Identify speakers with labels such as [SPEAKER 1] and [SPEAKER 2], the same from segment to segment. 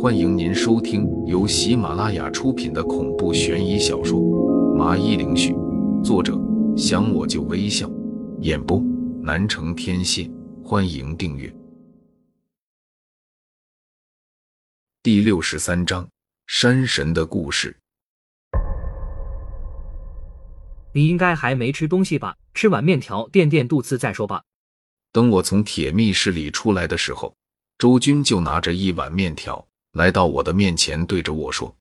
[SPEAKER 1] 欢迎您收听由喜马拉雅出品的恐怖悬疑小说《麻衣灵絮》，作者想我就微笑，演播南城天蝎。欢迎订阅。第六十三章：山神的故事。
[SPEAKER 2] 你应该还没吃东西吧？吃碗面条垫垫肚子再说吧。
[SPEAKER 1] 等我从铁密室里出来的时候，周军就拿着一碗面条来到我的面前，对着我说：“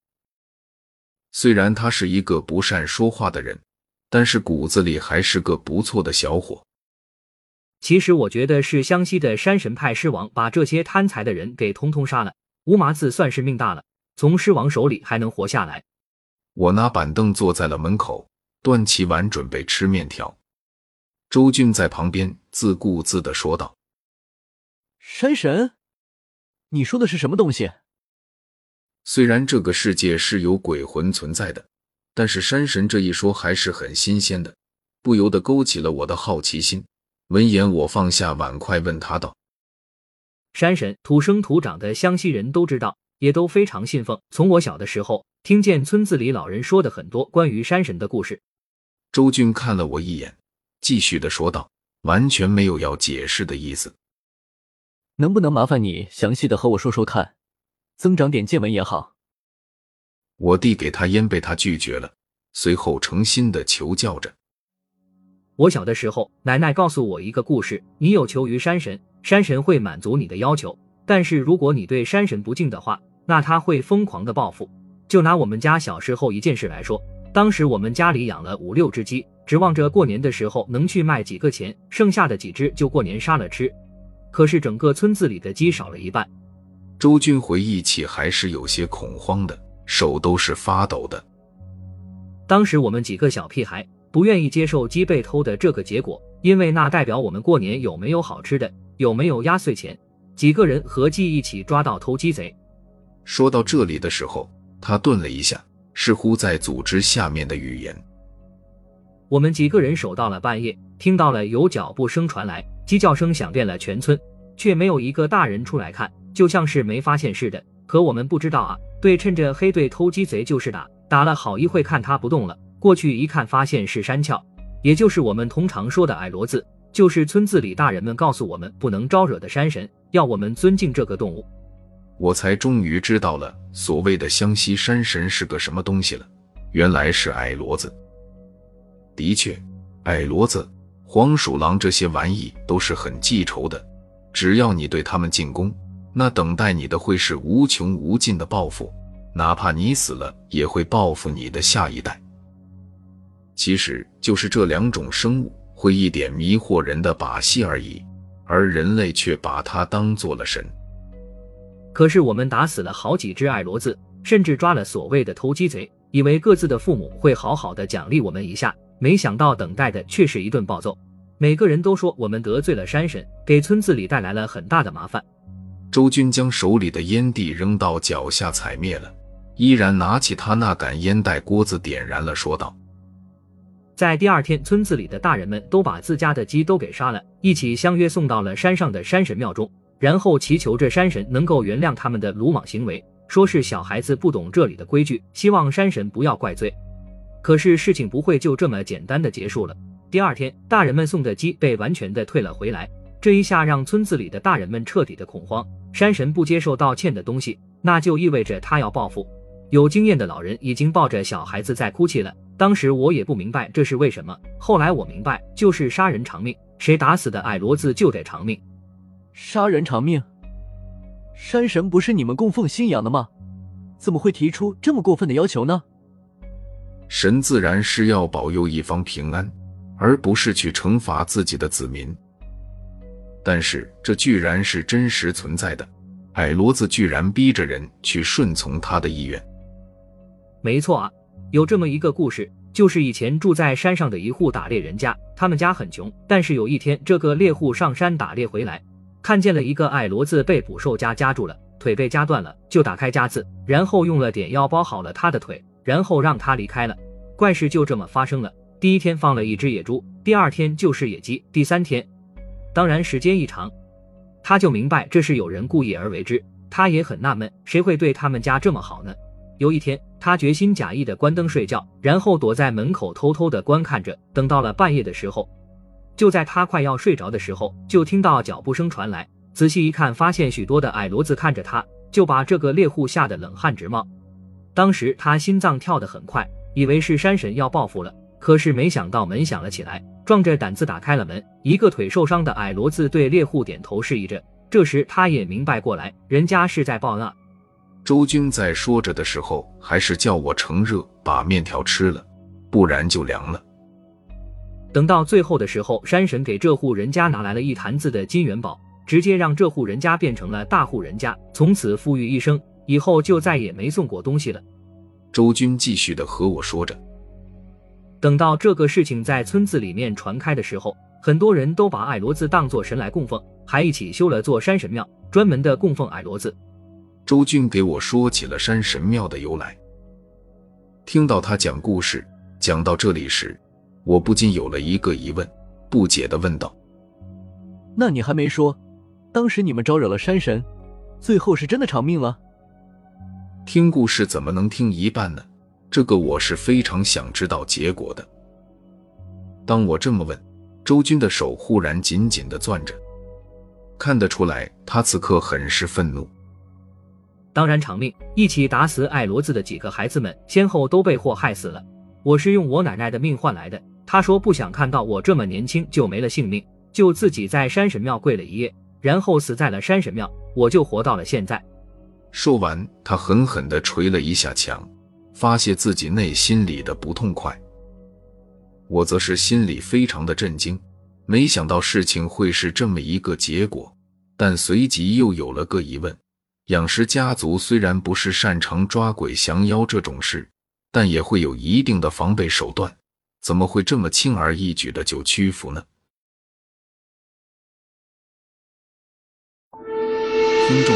[SPEAKER 1] 虽然他是一个不善说话的人，但是骨子里还是个不错的小伙。
[SPEAKER 2] 其实我觉得是湘西的山神派狮王把这些贪财的人给通通杀了。吴麻子算是命大了，从狮王手里还能活下来。”
[SPEAKER 1] 我拿板凳坐在了门口。端起碗准备吃面条，周俊在旁边自顾自的说道：“
[SPEAKER 3] 山神，你说的是什么东西？”
[SPEAKER 1] 虽然这个世界是有鬼魂存在的，但是山神这一说还是很新鲜的，不由得勾起了我的好奇心。闻言，我放下碗筷，问他道：“
[SPEAKER 2] 山神土生土长的湘西人都知道，也都非常信奉。从我小的时候，听见村子里老人说的很多关于山神的故事。”
[SPEAKER 1] 周俊看了我一眼，继续的说道：“完全没有要解释的意思。
[SPEAKER 3] 能不能麻烦你详细的和我说说看，增长点见闻也好。”
[SPEAKER 1] 我递给他烟，被他拒绝了，随后诚心的求教着：“
[SPEAKER 2] 我小的时候，奶奶告诉我一个故事，你有求于山神，山神会满足你的要求，但是如果你对山神不敬的话，那他会疯狂的报复。就拿我们家小时候一件事来说。”当时我们家里养了五六只鸡，指望着过年的时候能去卖几个钱，剩下的几只就过年杀了吃。可是整个村子里的鸡少了一半。
[SPEAKER 1] 周军回忆起还是有些恐慌的，手都是发抖的。
[SPEAKER 2] 当时我们几个小屁孩不愿意接受鸡被偷的这个结果，因为那代表我们过年有没有好吃的，有没有压岁钱。几个人合计一起抓到偷鸡贼。
[SPEAKER 1] 说到这里的时候，他顿了一下。似乎在组织下面的语言。
[SPEAKER 2] 我们几个人守到了半夜，听到了有脚步声传来，鸡叫声响遍了全村，却没有一个大人出来看，就像是没发现似的。可我们不知道啊，对，趁着黑队偷鸡贼就是打，打了好一会，看他不动了，过去一看，发现是山鞘，也就是我们通常说的矮骡子，就是村子里大人们告诉我们不能招惹的山神，要我们尊敬这个动物。
[SPEAKER 1] 我才终于知道了所谓的湘西山神是个什么东西了，原来是矮骡子。的确，矮骡子、黄鼠狼这些玩意都是很记仇的，只要你对他们进攻，那等待你的会是无穷无尽的报复，哪怕你死了，也会报复你的下一代。其实就是这两种生物会一点迷惑人的把戏而已，而人类却把它当做了神。
[SPEAKER 2] 可是我们打死了好几只矮骡子，甚至抓了所谓的偷鸡贼，以为各自的父母会好好的奖励我们一下，没想到等待的却是一顿暴揍。每个人都说我们得罪了山神，给村子里带来了很大的麻烦。
[SPEAKER 1] 周军将手里的烟蒂扔到脚下踩灭了，依然拿起他那杆烟袋锅子点燃了，说道：“
[SPEAKER 2] 在第二天，村子里的大人们都把自家的鸡都给杀了，一起相约送到了山上的山神庙中。”然后祈求着山神能够原谅他们的鲁莽行为，说是小孩子不懂这里的规矩，希望山神不要怪罪。可是事情不会就这么简单的结束了。第二天，大人们送的鸡被完全的退了回来，这一下让村子里的大人们彻底的恐慌。山神不接受道歉的东西，那就意味着他要报复。有经验的老人已经抱着小孩子在哭泣了。当时我也不明白这是为什么，后来我明白，就是杀人偿命，谁打死的矮骡子就得偿命。
[SPEAKER 3] 杀人偿命，山神不是你们供奉信仰的吗？怎么会提出这么过分的要求呢？
[SPEAKER 1] 神自然是要保佑一方平安，而不是去惩罚自己的子民。但是这居然是真实存在的，矮骡子居然逼着人去顺从他的意愿。
[SPEAKER 2] 没错啊，有这么一个故事，就是以前住在山上的一户打猎人家，他们家很穷，但是有一天，这个猎户上山打猎回来。看见了一个矮骡子被捕兽夹夹住了，腿被夹断了，就打开夹子，然后用了点药包好了他的腿，然后让他离开了。怪事就这么发生了。第一天放了一只野猪，第二天就是野鸡，第三天，当然时间一长，他就明白这是有人故意而为之。他也很纳闷，谁会对他们家这么好呢？有一天，他决心假意的关灯睡觉，然后躲在门口偷偷的观看着。等到了半夜的时候，就在他快要睡着的时候，就听到脚步声传来。仔细一看，发现许多的矮骡子看着他，就把这个猎户吓得冷汗直冒。当时他心脏跳得很快，以为是山神要报复了。可是没想到门响了起来，壮着胆子打开了门。一个腿受伤的矮骡子对猎户点头示意着。这时他也明白过来，人家是在报案。
[SPEAKER 1] 周军在说着的时候，还是叫我乘热把面条吃了，不然就凉了。
[SPEAKER 2] 等到最后的时候，山神给这户人家拿来了一坛子的金元宝，直接让这户人家变成了大户人家，从此富裕一生，以后就再也没送过东西了。
[SPEAKER 1] 周军继续的和我说着。
[SPEAKER 2] 等到这个事情在村子里面传开的时候，很多人都把矮骡子当作神来供奉，还一起修了座山神庙，专门的供奉矮骡子。
[SPEAKER 1] 周军给我说起了山神庙的由来。听到他讲故事讲到这里时，我不禁有了一个疑问，不解的问道：“
[SPEAKER 3] 那你还没说，当时你们招惹了山神，最后是真的偿命了？”
[SPEAKER 1] 听故事怎么能听一半呢？这个我是非常想知道结果的。当我这么问，周军的手忽然紧紧的攥着，看得出来他此刻很是愤怒。
[SPEAKER 2] 当然偿命，一起打死矮骡子的几个孩子们，先后都被祸害死了。我是用我奶奶的命换来的。他说不想看到我这么年轻就没了性命，就自己在山神庙跪了一夜，然后死在了山神庙，我就活到了现在。
[SPEAKER 1] 说完，他狠狠地捶了一下墙，发泄自己内心里的不痛快。我则是心里非常的震惊，没想到事情会是这么一个结果，但随即又有了个疑问。养尸家族虽然不是擅长抓鬼降妖这种事，但也会有一定的防备手段，怎么会这么轻而易举的就屈服呢？听众，